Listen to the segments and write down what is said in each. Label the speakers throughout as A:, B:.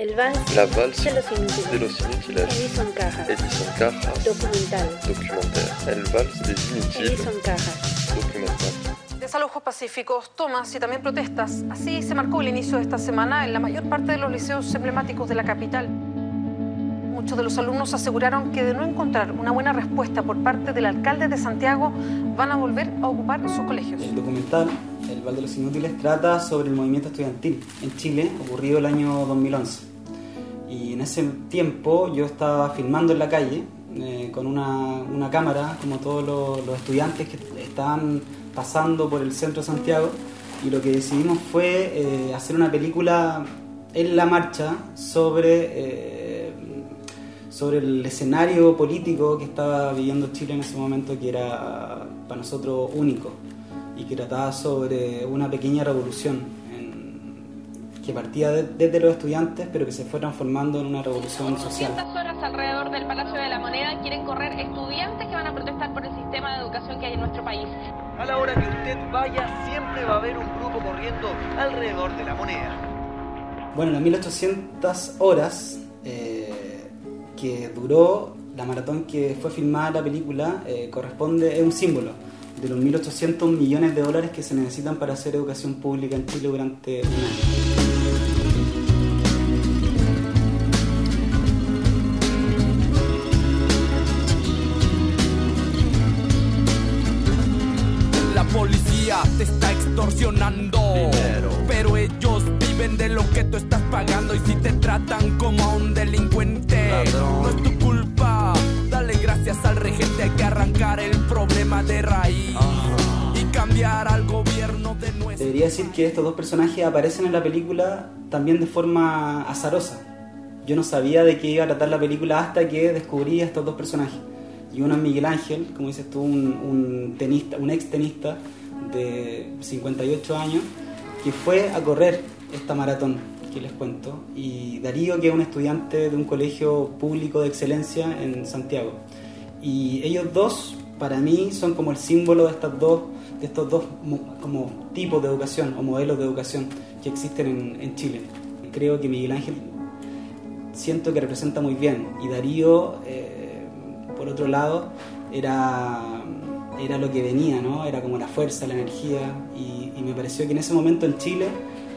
A: El vals,
B: La valse
A: de los inútiles.
B: de los inutiles.
A: Edison Cajas.
B: Edison Cajas.
A: Documental.
B: Documentaire. El vals des inutiles.
A: Edison Cajas.
B: Documental.
C: Desalojos pacíficos, tomas y también protestas. Así se marcó el inicio de esta semana en la mayor parte de los liceos emblemáticos de la capital. Muchos de los alumnos aseguraron que de no encontrar una buena respuesta por parte del alcalde de Santiago, van a volver a ocupar sus colegios.
D: El documental El Val de los Inútiles trata sobre el movimiento estudiantil en Chile, ocurrido el año 2011. Y en ese tiempo yo estaba filmando en la calle eh, con una, cámara, como todos los, estudiantes que estaban pasando por el centro de Santiago. Y lo que decidimos fue eh, hacer una película en la marcha sobre, eh, sobre el escenario político que estaba viviendo Chile en ese momento, que era para nosotros único y que trataba sobre una pequeña revolución que partía de- desde los estudiantes, pero que se fue transformando en una revolución social.
E: 200 horas alrededor del Palacio de la Moneda quieren correr estudiantes que van a protestar por el sistema de educación que hay en nuestro país.
F: A la hora que usted vaya, siempre va a haber un grupo corriendo alrededor de la moneda.
D: Bueno, las 1800 horas eh, que duró la maratón que fue filmada la película eh, corresponde, es un símbolo de los 1.800 millones de dólares que se necesitan para hacer educación pública en Chile durante un año.
G: Policía te está extorsionando. Pero ellos viven de lo que tú estás pagando. Y si te tratan como a un delincuente, no es tu culpa. Dale gracias al regente. Hay que arrancar el problema de raíz. Y cambiar al gobierno de nuestro.
D: Debería decir que estos dos personajes aparecen en la película también de forma azarosa. Yo no sabía de qué iba a tratar la película hasta que descubrí a estos dos personajes. Y uno es Miguel Ángel, como dices tú, un, un tenista, un ex tenista de 58 años, que fue a correr esta maratón que les cuento. Y Darío, que es un estudiante de un colegio público de excelencia en Santiago. Y ellos dos, para mí, son como el símbolo de estas dos, de estos dos mo- como tipos de educación o modelos de educación que existen en, en Chile. Creo que Miguel Ángel siento que representa muy bien y Darío, eh, por otro lado, era, era lo que venía, ¿no? Era como la fuerza, la energía y, y me pareció que en ese momento en Chile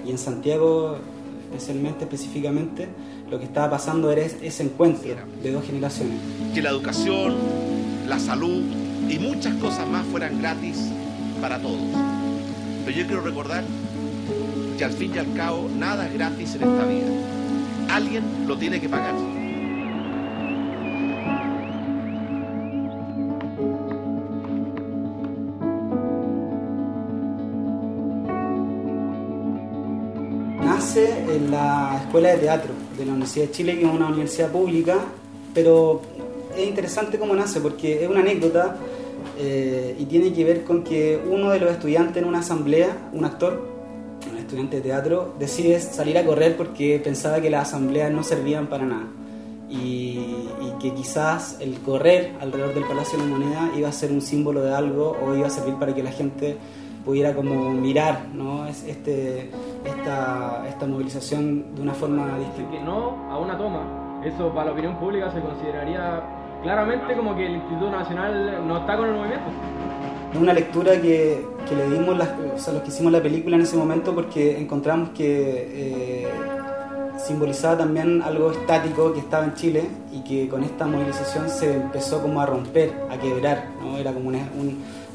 D: y en Santiago especialmente, específicamente, lo que estaba pasando era es- ese encuentro de dos generaciones.
H: que la educación, la salud y muchas cosas más fueran gratis para todos. Pero yo quiero recordar que al fin y al cabo nada es gratis en esta vida. Alguien lo tiene que pagar.
D: Nace en la Escuela de Teatro de la Universidad de Chile, que es una universidad pública, pero es interesante cómo nace porque es una anécdota eh, y tiene que ver con que uno de los estudiantes en una asamblea, un actor, un estudiante de teatro, decide salir a correr porque pensaba que las asambleas no servían para nada. Y, y que quizás el correr alrededor del Palacio de la Moneda iba a ser un símbolo de algo o iba a servir para que la gente pudiera como mirar ¿no? Es- este, esta, esta movilización de una forma distinta.
I: no a una toma, eso para la opinión pública se consideraría claramente como que el Instituto Nacional no está con el movimiento.
D: Es una lectura que, que le dimos las- o sea, los que hicimos la película en ese momento porque encontramos que eh, simbolizaba también algo estático que estaba en Chile y que con esta movilización se empezó como a romper, a quebrar, ¿no? era como un,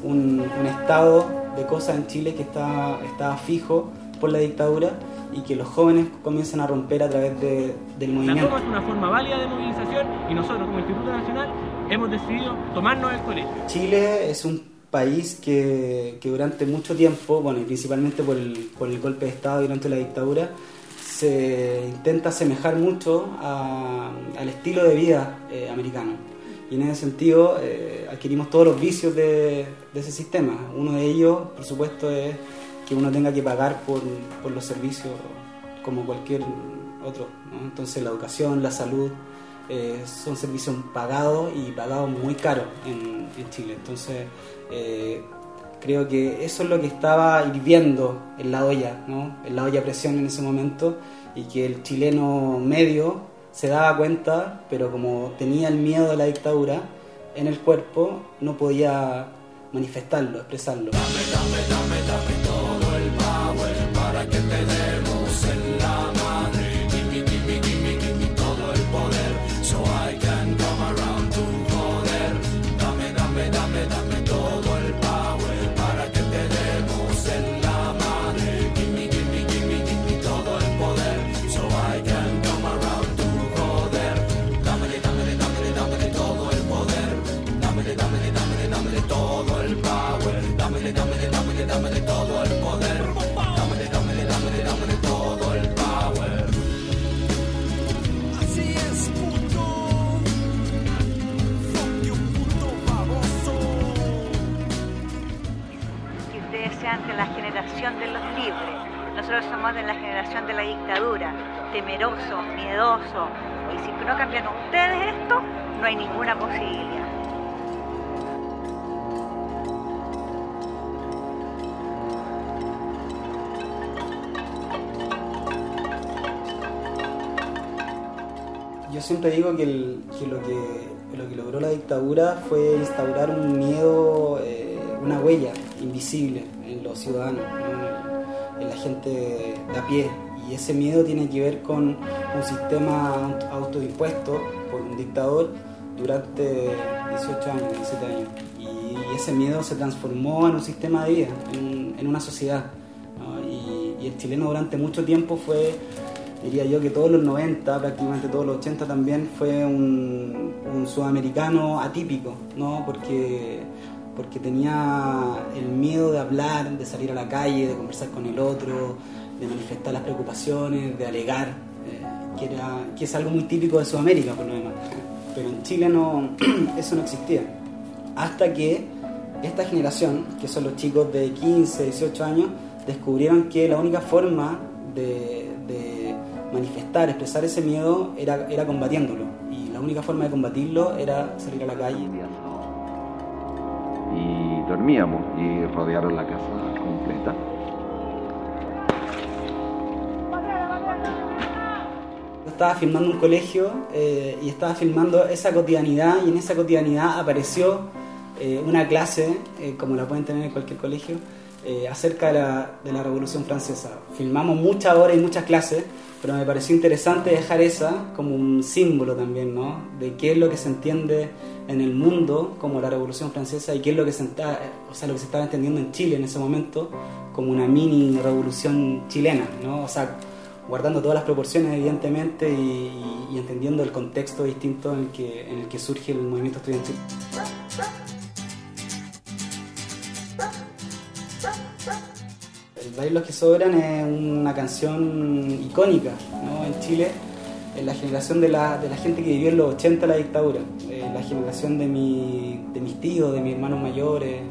D: un- un estado de cosas en Chile que estaba, estaba fijo por la dictadura y que los jóvenes comienzan a romper a través de- del
I: La
D: movimiento.
I: toma es una forma válida de movilización y nosotros como Instituto Nacional hemos decidido tomarnos el colegio.
D: Chile es un país que, que durante mucho tiempo, bueno, y principalmente por el, por el golpe de Estado durante la dictadura, se intenta asemejar mucho a- al estilo de vida eh, americano. Y en ese sentido eh, adquirimos todos los vicios de, ese sistema. Uno de ellos, por supuesto, es que uno tenga que pagar por, por los servicios como cualquier otro. Entonces la educación, la salud, eh, son servicios pagados y pagados muy caros en, Chile. Entonces, eh, Creo que eso es lo que estaba hirviendo en la olla, ¿no? en la olla presión en ese momento, y que el chileno medio se daba cuenta, pero como tenía el miedo de la dictadura en el cuerpo, no podía manifestarlo, expresarlo.
A: Somos de la generación de la dictadura, temerosos, miedosos. Y si no cambian ustedes esto, no hay ninguna posibilidad.
D: Yo siempre digo que, el- que lo que lo que logró la dictadura fue instaurar un miedo, eh, una huella invisible en los ciudadanos, la gente de a pie. Y ese miedo tiene que ver con un sistema autoimpuesto por un dictador durante 18 años, 17 años. Y ese miedo se transformó en un sistema de vida, en, en una sociedad. ¿no? Y, y el chileno durante mucho tiempo fue diría yo que todos los 90, prácticamente todos los 80 también fue un, un sudamericano atípico, ¿no? Porque, porque tenía el miedo de hablar, de salir a la calle, de conversar con el otro, de manifestar las preocupaciones, de alegar, eh, que, era, que es algo muy típico de Sudamérica por lo demás. Pero en Chile no, eso no existía. Hasta que esta generación, que son los chicos de 15, 18 años, descubrieron que la única forma de, de manifestar, expresar ese miedo era, era combatiéndolo. Y la única forma de combatirlo era salir a la calle.
J: Y dormíamos y rodearon la casa completa.
D: Estaba filmando un colegio eh, y estaba filmando esa cotidianidad y en esa cotidianidad apareció eh, una clase, eh, como la pueden tener en cualquier colegio, eh, acerca de la, de la Revolución Francesa. Filmamos muchas horas y muchas clases, pero me pareció interesante dejar esa como un símbolo también, ¿no? De qué es lo que se entiende en el mundo como la Revolución Francesa y qué es lo que se, enta- o sea, lo que se estaba entendiendo en Chile en ese momento como una mini revolución chilena, ¿no? O sea, guardando todas las proporciones evidentemente y, y- y entendiendo el contexto distinto en el que, en el que surge el movimiento estudiantil. El baile Los que sobran es una canción icónica ¿no? en Chile, en la generación de la, de la gente que vivió en los 80 la dictadura, eh, la generación de, mi, de mis tíos, de mis hermanos mayores,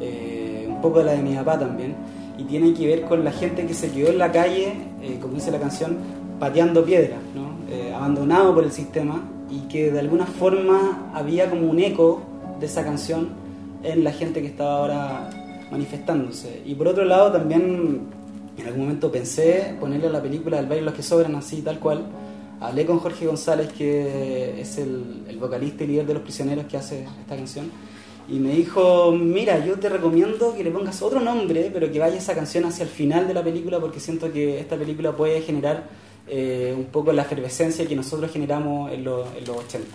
D: eh, un poco de la de mi papá también, y tiene que ver con la gente que se quedó en la calle, eh, como dice la canción, pateando piedras, ¿no? Eh, abandonado por el sistema y que de alguna forma había como un eco de esa canción en la gente que estaba ahora manifestándose. Y por otro lado también en algún momento pensé ponerle a la película El baile los que sobran así tal cual. Hablé con Jorge González, que es el, el vocalista y líder de Los Prisioneros que hace esta canción. Y me dijo, mira, yo te recomiendo que le pongas otro nombre, pero que vaya esa canción hacia el final de la película, porque siento que esta película puede generar eh, un poco la efervescencia que nosotros generamos en, los- en los 80.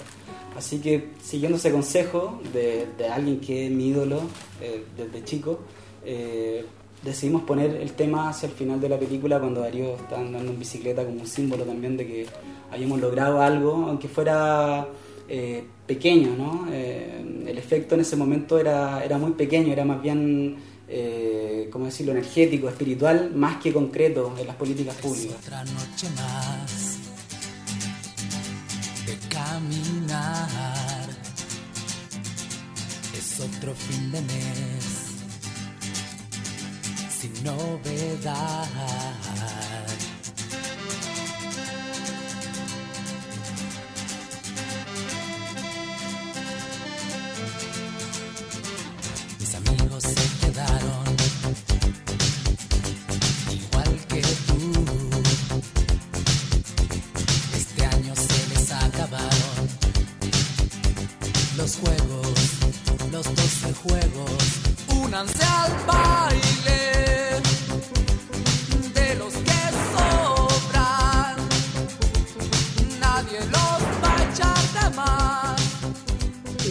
D: Así que siguiendo ese consejo de, alguien que es mi ídolo eh, desde chico, eh, decidimos poner el tema hacia el final de la película cuando Darío estaba andando en bicicleta como un símbolo también de que habíamos logrado algo, aunque fuera eh, pequeño, ¿no? El efecto en ese momento era, era muy pequeño, era más bien, ¿cómo decirlo?, energético, espiritual, más que concreto en las políticas públicas.
K: De caminar. Es otro fin de mes sin novedad. los juegos, los doce juegos, únanse al baile de los que sobran, nadie los va de más.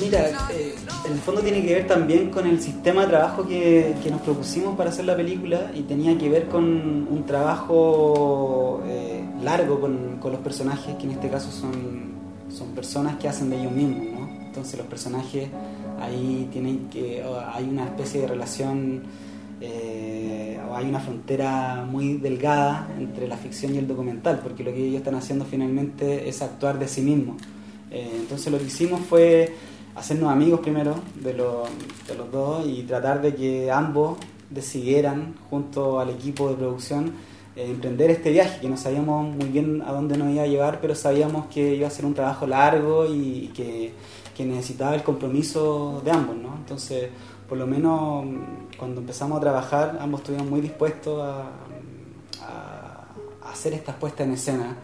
D: Mira, eh, en el fondo tiene que ver también con el sistema de trabajo que, que, nos propusimos para hacer la película y tenía que ver con un trabajo eh, largo con, con los personajes, que en este caso son son personas que hacen de ellos mismos, ¿no? Entonces los personajes ahí tienen que, hay una especie de relación, eh, o hay una frontera muy delgada entre la ficción y el documental, porque lo que ellos están haciendo finalmente es actuar de sí mismos. Eh, entonces lo que hicimos fue hacernos amigos primero de, los- de los dos y tratar de que ambos decidieran junto al equipo de producción eh, emprender este viaje, que no sabíamos muy bien a dónde nos iba a llevar, pero sabíamos que iba a ser un trabajo largo y que, que necesitaba el compromiso de ambos, ¿no? Entonces, por lo menos cuando empezamos a trabajar, ambos estuvimos muy dispuestos a, a- a hacer estas puestas en escena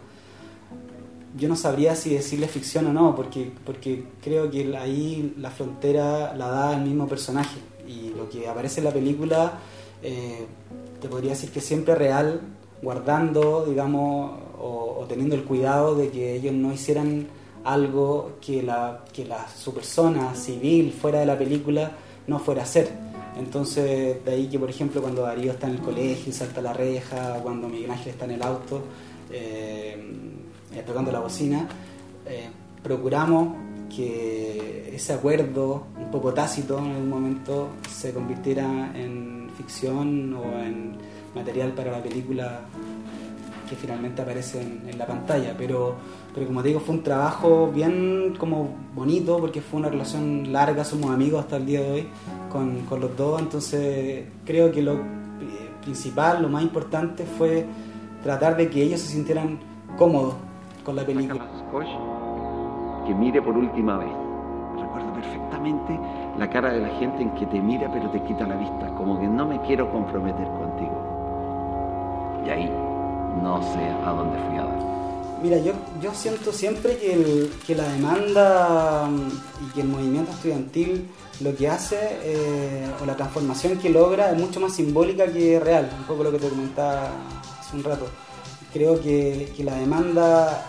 D: yo no sabría si decirle ficción o no, porque, porque creo que ahí la frontera la da el mismo personaje. Y lo que aparece en la película, eh, te podría decir que siempre real, guardando, digamos, o, o teniendo el cuidado de que ellos no hicieran algo que, la, que la, su persona civil fuera de la película no fuera a hacer. Entonces, de ahí que, por ejemplo, cuando Darío está en el colegio y salta la reja, cuando Miguel Ángel está en el auto, eh, eh, tocando la bocina, eh, procuramos que ese acuerdo un poco tácito en algún momento se convirtiera en ficción o en material para la película que finalmente aparece en, en la pantalla. Pero, pero como te digo, fue un trabajo bien como bonito porque fue una relación larga, somos amigos hasta el día de hoy con, con los dos, entonces creo que lo eh, principal, lo más importante fue tratar de que ellos se sintieran cómodos con la película.
J: que mire por última vez. Recuerdo perfectamente la cara de la gente en que te mira pero te quita la vista, como que no me quiero comprometer contigo. Y ahí no sé a dónde fui a dar.
D: Mira, yo, yo siento siempre que, el- que la demanda mm, y que el movimiento estudiantil lo que hace, eh, o la transformación que logra, es mucho más simbólica que real, un poco lo que te comentaba hace un rato. Creo que, que la demanda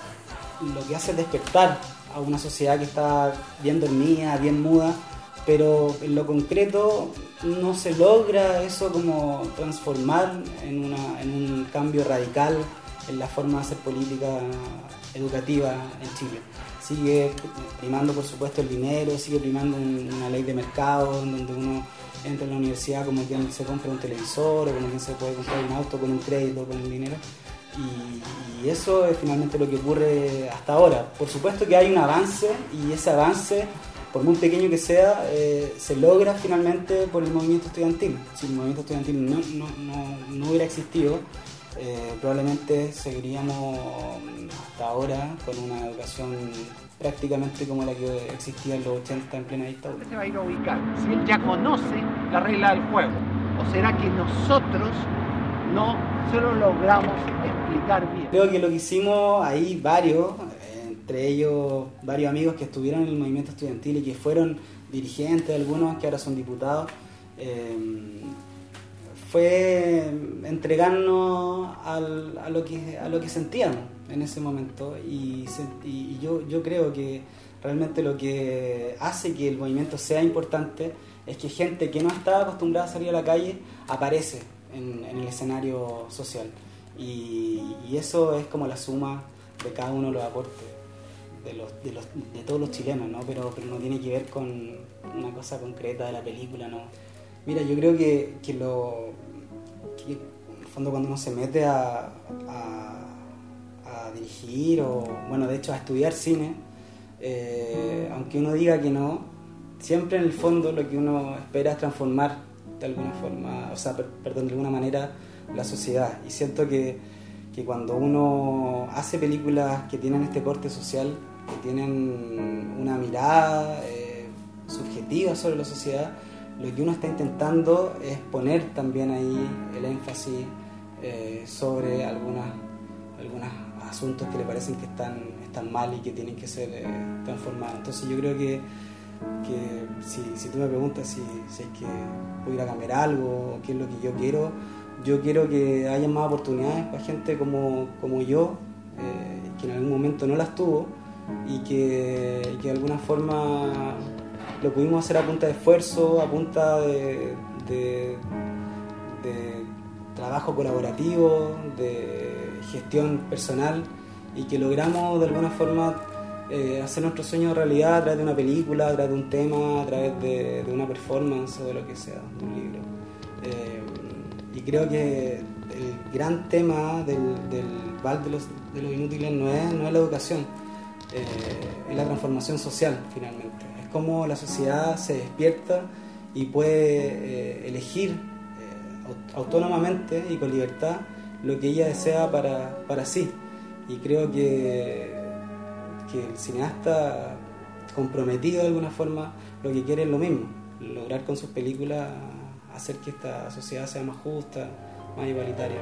D: lo que hace es despertar a una sociedad que está bien dormida, bien muda, pero en lo concreto no se logra eso como transformar en, una, en un cambio radical en la forma de hacer política educativa en Chile. Sigue primando, por supuesto, el dinero, sigue primando un- una ley de mercado donde uno entra en la universidad como quien se compra un televisor o como quien se puede comprar un auto con un crédito, con el dinero. Y, y eso es finalmente lo que ocurre hasta ahora. Por supuesto que hay un avance y ese avance, por muy pequeño que sea, eh, se logra finalmente por el movimiento estudiantil. Si el movimiento estudiantil no, no, no, no hubiera existido, eh, probablemente seguiríamos hasta ahora con una educación prácticamente como la que existía en los 80 en plena dictadura.
L: se va a ir a ubicar? Si él ya conoce la regla del juego. ¿O será que nosotros no se lo logramos explicar bien?
D: Creo que lo que hicimos ahí varios, entre ellos varios amigos que estuvieron en el movimiento estudiantil y que fueron dirigentes, algunos que ahora son diputados, eh, fue entregarnos al- a, lo que, a lo que sentíamos en ese momento y, y- yo, yo creo que realmente lo que hace que el movimiento sea importante es que gente que no estaba acostumbrada a salir a la calle aparece en, en el escenario social. Y, y eso es como la suma de cada uno de los aportes de, los, de, los, de todos los chilenos, ¿no? Pero, pero no tiene que ver con una cosa concreta de la película, ¿no? Mira, yo creo que, que lo que en el fondo cuando uno se mete a, a, a dirigir o, bueno, de hecho a estudiar cine, eh, aunque uno diga que no, siempre en el fondo lo que uno espera es transformar de alguna forma, o sea, per- perdón, de alguna manera la sociedad. Y siento que, que cuando uno hace películas que tienen este corte social, que tienen una mirada eh, subjetiva sobre la sociedad, lo que uno está intentando es poner también ahí el énfasis eh, sobre algunas, algunos asuntos que le parecen que están, están mal y que tienen que ser eh, transformados. Entonces yo creo que que si, tú me preguntas si, si hay que voy a cambiar algo, qué es lo que yo quiero, yo quiero que haya más oportunidades para gente como, como yo, eh, que en algún momento no las tuvo y que, de alguna forma lo pudimos hacer a punta de esfuerzo, a punta de trabajo colaborativo, de gestión personal y que logramos de alguna forma eh, hacer nuestro sueño realidad a través de una película, a través de un tema, a través de, de una performance o de lo que sea, de un libro. Eh, creo que el gran tema del, Val de los, Inútiles no es, no es la educación, eh, es la transformación social finalmente. Es como la sociedad se despierta y puede elegir autónomamente y con libertad lo que ella desea para, para sí. Y creo que, que el cineasta comprometido de alguna forma lo que quiere es lo mismo, lograr con sus películas hacer que esta sociedad sea más justa, más igualitaria.